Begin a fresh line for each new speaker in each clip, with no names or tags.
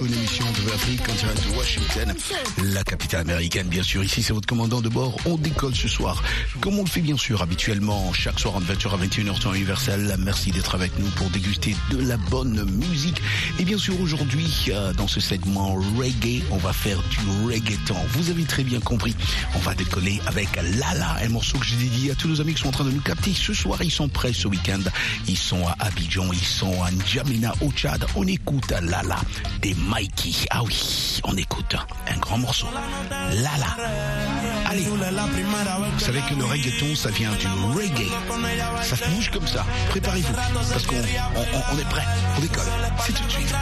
Show, La capitale américaine bien sûr. Ici c'est votre commandant de bord, on décolle ce soir, comme on le fait bien sûr habituellement, chaque soir en 20h à 21h temps universel. Merci d'être avec nous pour déguster de la bonne musique. Et bien sûr aujourd'hui, euh, dans ce segment reggae, on va faire du reggaeton. Vous avez très bien compris, on va décoller avec Lala, un morceau que j'ai dédié à tous nos amis qui sont en train de nous capter. Ce soir, ils sont prêts ce week-end. Ils sont à Abidjan, ils sont à N'Djamena au Tchad. On écoute Lala des Mikey. Ah oui, on écoute un grand morceau. Lala. Allez, vous savez que le reggaeton, ça vient du reggae. Ça bouge comme ça. Préparez-vous, parce qu'on on, on- on est prêt. On décolle. C'est tout de suite.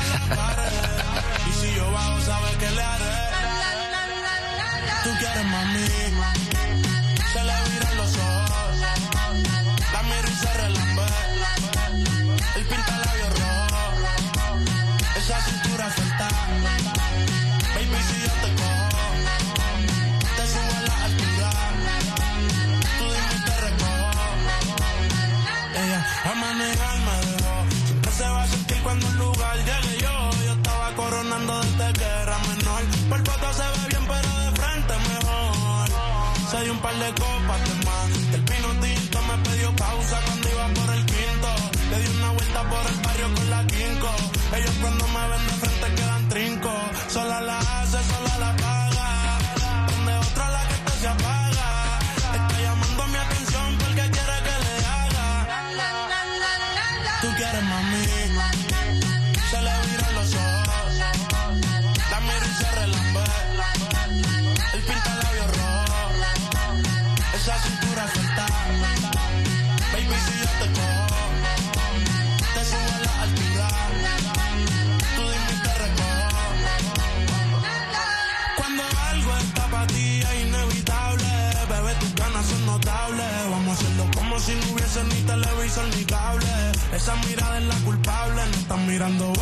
un par de copas más. El pino tinto me pidió pausa cuando iba por el quinto. Le di una vuelta por el barrio con la quinco. Ellos cuando me ven mirando.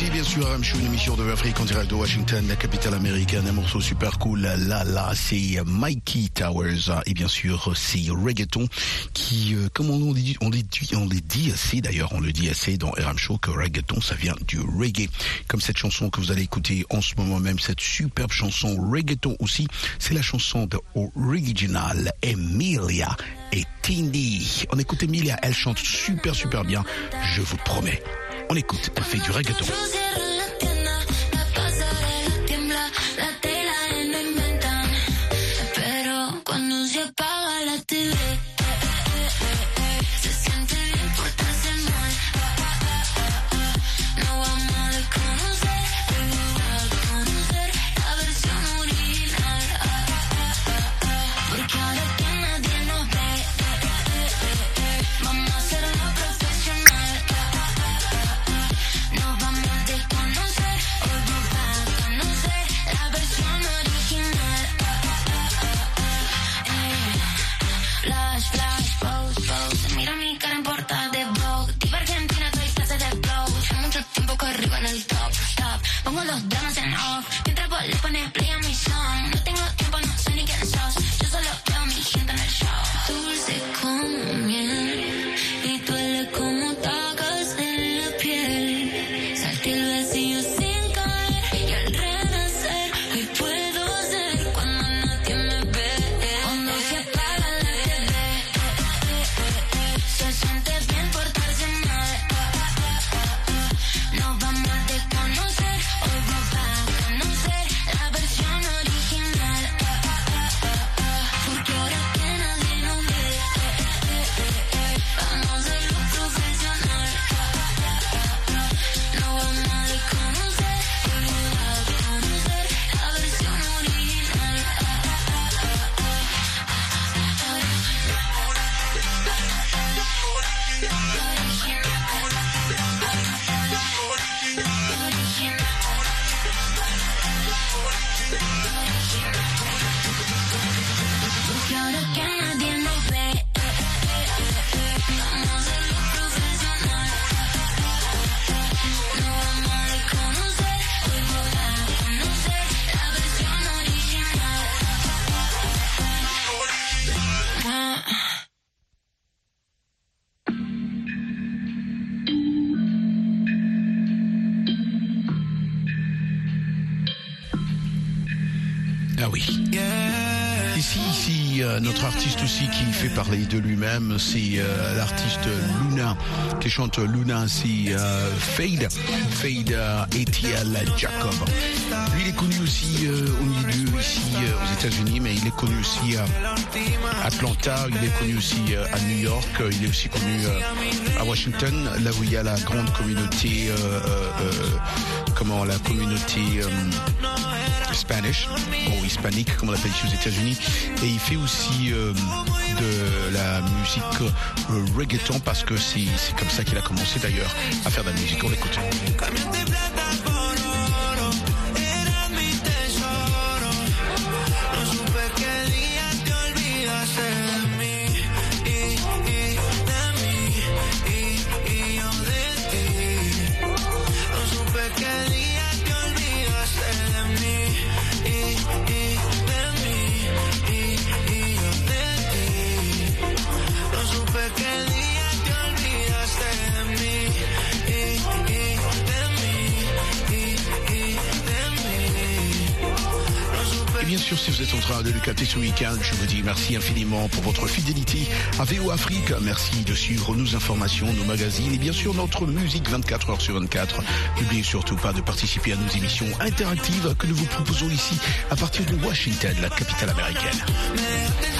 Écoutez bien sûr Aram Show, une émission de l'Afrique en direct de Washington, la capitale américaine, un morceau super cool. Là, là, c'est Mikey Towers et bien sûr c'est reggaeton qui, euh, comme on, dit, on, les dit, on les dit assez d'ailleurs, on le dit assez dans Aram Show que reggaeton ça vient du reggae. Comme cette chanson que vous allez écouter en ce moment même, cette superbe chanson reggaeton aussi, c'est la chanson de original Emilia et Tindy. On écoute Emilia, elle chante super super bien, je vous promets. On écoute, elle fait du reggaeton.
Ah
oui. Ici, ici euh, notre artiste aussi qui fait parler de lui-même, c'est euh, l'artiste Luna, qui chante Luna, c'est euh, Fade, Fade euh, Etiel Jacob. Lui, il est connu aussi au milieu, ici aux États-Unis, mais il est connu aussi à Atlanta, il est connu aussi à New York, il est aussi connu à Washington, là où il y a la grande communauté, comment la communauté Spanish, ou hispanique comme on l'appelle ici aux États-Unis, et il fait aussi euh, de la musique euh, reggaeton parce que c'est comme ça qu'il a commencé d'ailleurs à faire de la musique. On l'écoute.
de
Lucas ce week-end. Je vous dis merci infiniment pour votre fidélité à VO Afrique. Merci de suivre nos informations, nos magazines et bien sûr notre musique 24 heures sur 24. N'oubliez surtout pas de participer à nos émissions interactives que nous vous proposons ici à partir de Washington, la capitale américaine.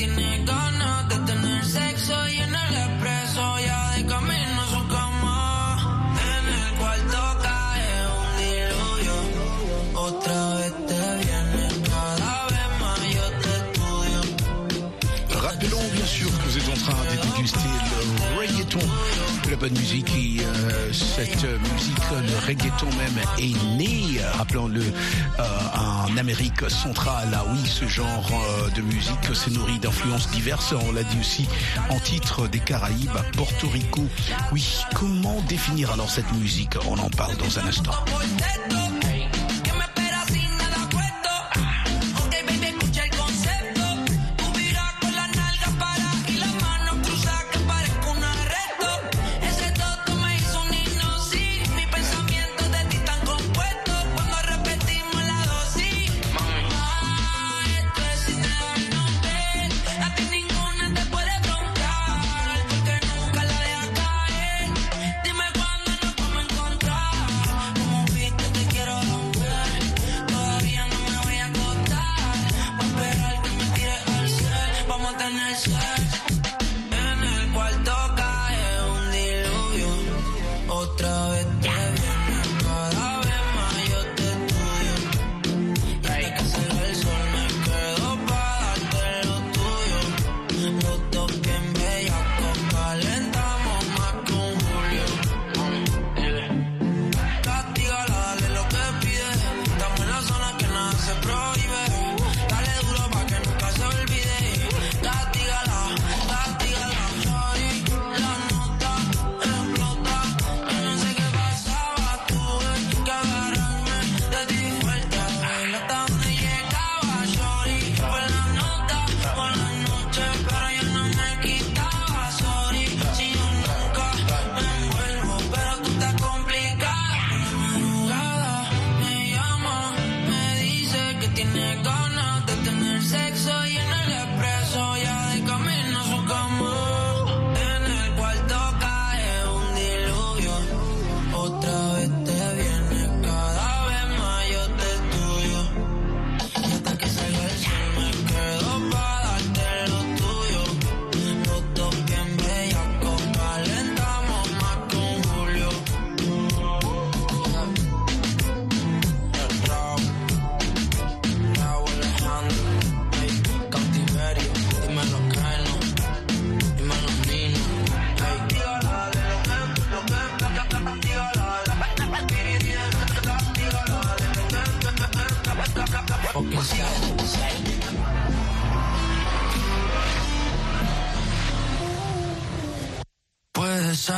thinking I got bonne musique et euh, cette euh, musique, euh, le reggaeton même, est née, rappelons-le, en Amérique centrale. Ah oui, ce genre de musique s'est nourri d'influences diverses. On l'a dit aussi en titre des Caraïbes à Porto Rico. Oui, comment définir alors cette musique? On en parle dans un instant.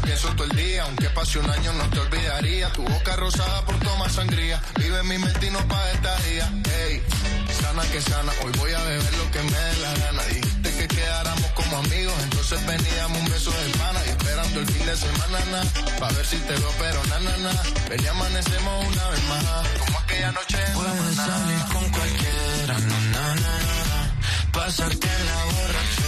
Pienso todo el día, aunque pase un año no te olvidaría. Tu boca rosada por tomar sangría, vive en mi mente y no pa' estaría. Ey, sana que sana, hoy voy a beber lo que me dé la gana. Dijiste que quedáramos como amigos, entonces veníamos un beso de pana y esperando el fin de semana, na, pa' ver si te veo, pero na, na, na. Ven y amanecemos una vez más, como aquella noche en
Puedes salir con cualquiera, na, na, na, na. pasarte en la borrachera,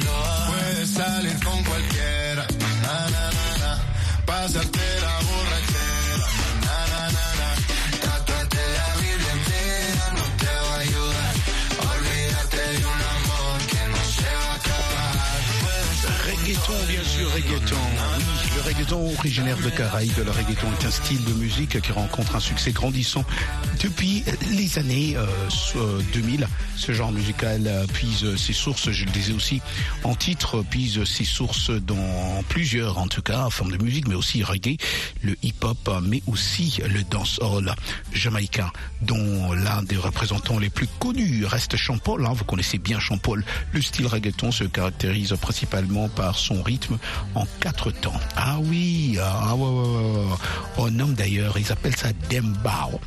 soltera. Originaire de Caraïbes, le reggaeton est un style de musique qui rencontre un succès grandissant depuis les années euh, so- euh, 2000. Ce genre musical euh, puise ses sources, je le disais aussi en titre, puise ses sources dans plusieurs, en tout cas, formes de musique, mais aussi reggae, le hip-hop, mais aussi le dancehall jamaïcain, dont l'un des représentants les plus connus reste Champol. Hein, vous connaissez bien Champol. Le style reggaeton se caractérise principalement par son rythme en quatre temps. Ah ah ouais, ouais, ouais. On nomme d'ailleurs, ils appellent ça Dembao.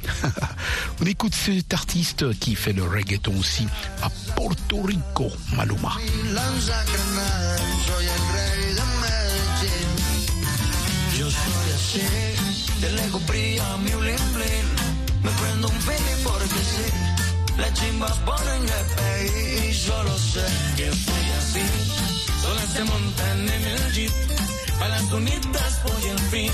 On écoute cet artiste qui fait le reggaeton aussi à Porto Rico, Maluma.
Un a las tunitas voy al fin.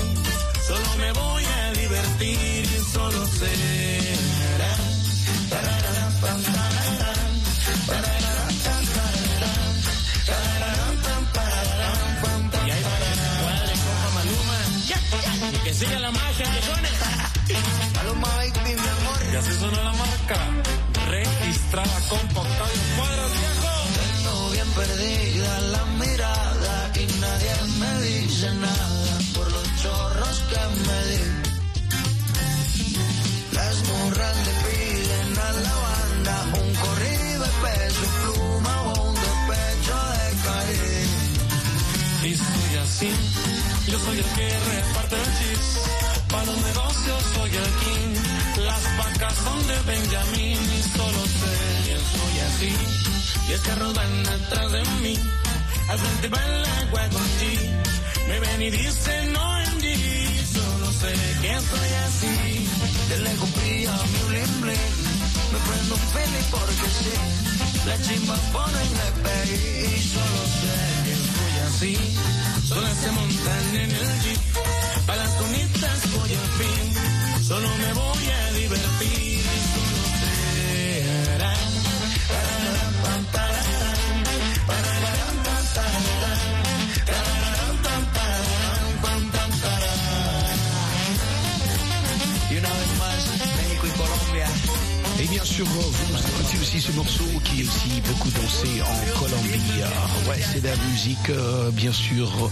Solo me voy a divertir y solo sé. Soy el que reparte el chis. Para los negocios soy el king. Las vacas son de Benjamín y solo sé que soy así. Y es que rodan atrás de mí. Al frente va el agua con G. Me ven y dicen no en G. Solo sé que soy así. De lejos brilla mi bling bling. Me prendo un feliz porque sí. Las chimbas ponen EP y solo sé que así. Solas se montan en el jeep.
Sûr, vous écoutez aussi ce morceau qui est aussi beaucoup dansé en Colombie. Ah, Ouais, c'est de la musique, euh, bien sûr,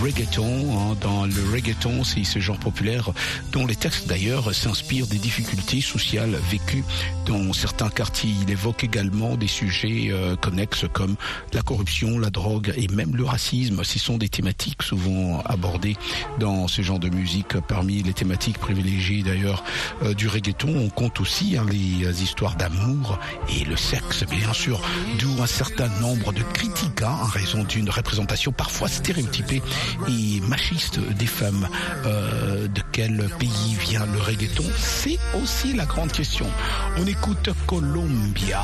reggaeton. hein. Dans le reggaeton, c'est ce genre populaire dont les textes d'ailleurs s'inspirent des difficultés sociales vécues dans certains quartiers. Il évoque également des sujets euh, connexes comme la corruption, la drogue et même le racisme. Ce sont des thématiques souvent abordées dans ce genre de musique. Parmi les thématiques privilégiées d'ailleurs euh, du reggaeton, on compte aussi hein, les euh, d'amour et le sexe, bien sûr, d'où un certain nombre de critiques hein, en raison d'une représentation parfois stéréotypée et machiste des femmes. Euh, de
quel pays vient le reggaeton? C'est aussi la grande question. On écoute Colombia.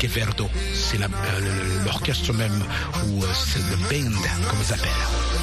Que Verdo, c'est euh, l'orchestre même, ou euh, c'est le band, comme ils appellent.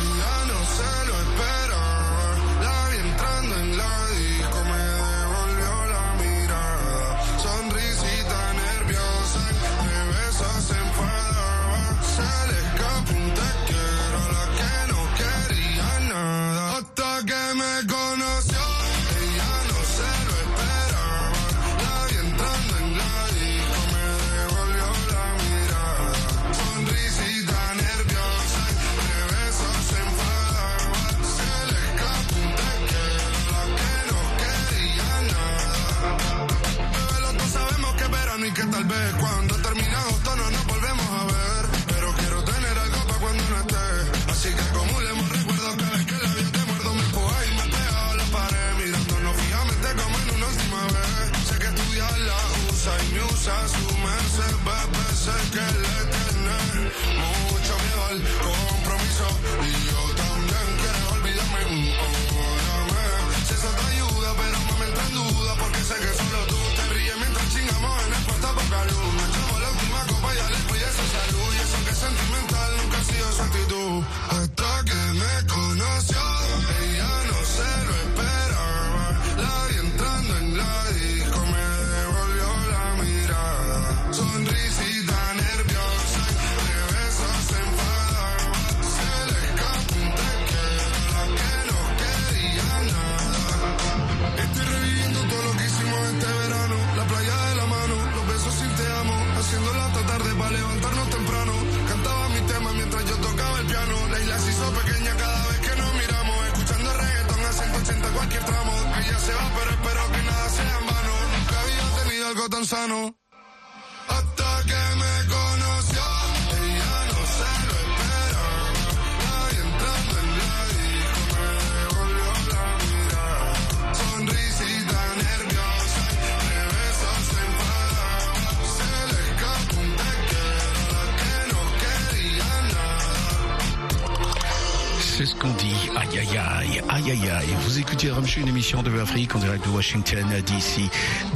Ramshu, une émission de Afrique en direct de Washington DC.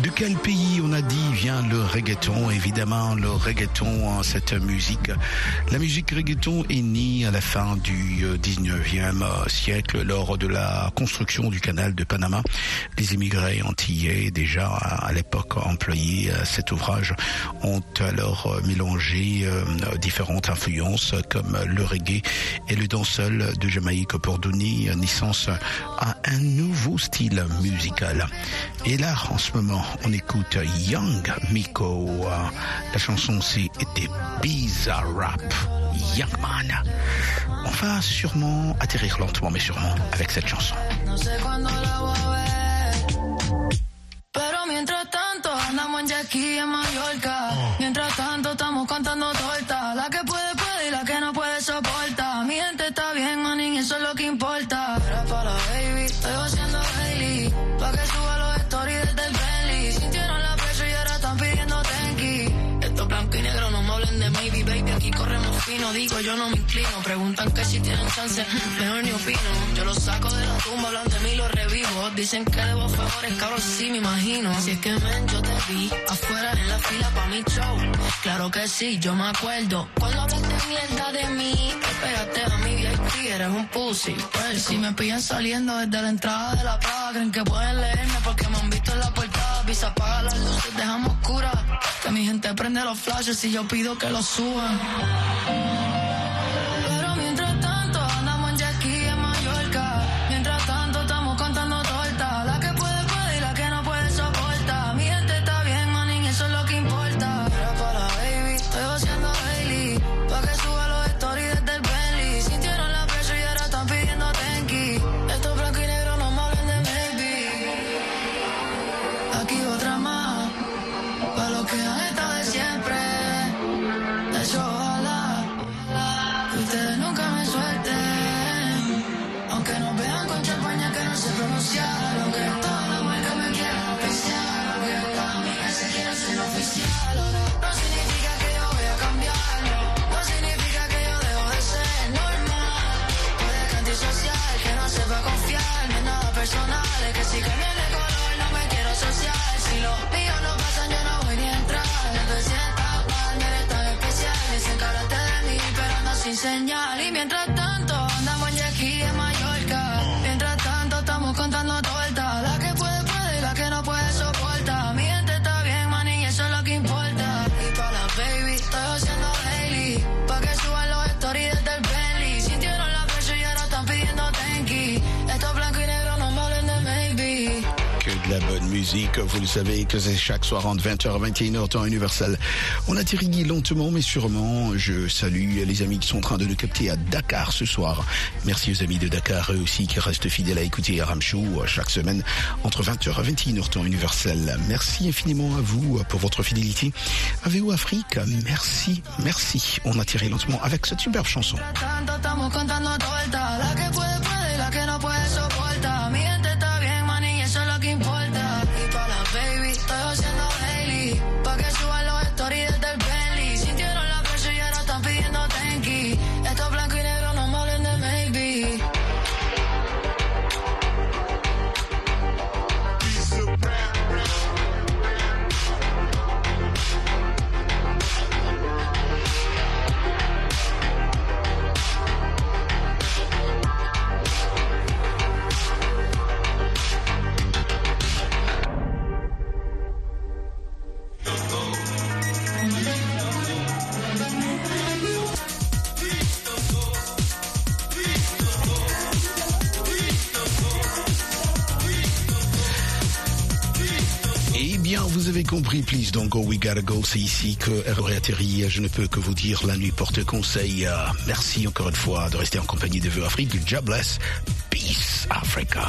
De quel pays on a dit vient le reggaeton? Évidemment, le reggaeton, cette musique. La musique reggaeton est née à la fin du euh, 19e euh, siècle lors de la construction du canal de Panama. Les immigrés antillais, déjà à l'époque employés à cet ouvrage, ont alors euh, mélangé euh, différentes influences comme le reggae et le dancehall de Jamaïque pour donner naissance à un nouveau style musical. Et là, en ce moment, on écoute Young Miko. La chanson, c'est des Bizarre Rap. Young Man. On va sûrement atterrir lentement, mais sûrement avec cette chanson.
No sé cuándo la voy a ver. Pero mientras tanto andamos en Jackie en Mallorca. Mientras tanto estamos cantando torta. La que puede puede y la que no puede soporta. Mi gente está bien, manín, eso es lo que importa. Fino, digo, yo no me inclino. Preguntan que si tienen chance, mejor ni opino. Yo los saco de la tumba, hablan de mí, los revivo. Dicen que debo favores, cabrón, sí me imagino. Si es que men, yo te vi afuera en la fila pa' mi show. Claro que sí, yo me acuerdo. Cuando hablaste mierda de mí, te pegaste a mi VIP, eres un pussy. Pues si me pillan saliendo desde la entrada de la plaza, creen que pueden leerme porque me han visto en la portada. Visa apaga las luces, dejamos oscura. Que mi gente prende los flashes y yo pido que los suban.
Vous le savez que c'est chaque soir entre 20h à 21h temps universel. On atterrit lentement mais sûrement. Je salue les amis qui sont en train de nous capter à Dakar ce soir. Merci aux amis de Dakar eux aussi qui restent fidèles à écouter Ramchou chaque semaine entre 20h à 21h temps universel. Merci infiniment à vous pour votre fidélité. À VO Afrique, merci, merci. On atterrit lentement avec cette superbe chanson? Compris, please don't go, we gotta go. C'est ici que aurait atterri. Je ne peux que vous dire, la nuit porte conseil. Euh, Merci encore une fois de rester en compagnie de Vœux Afrique. God bless. Peace, Africa.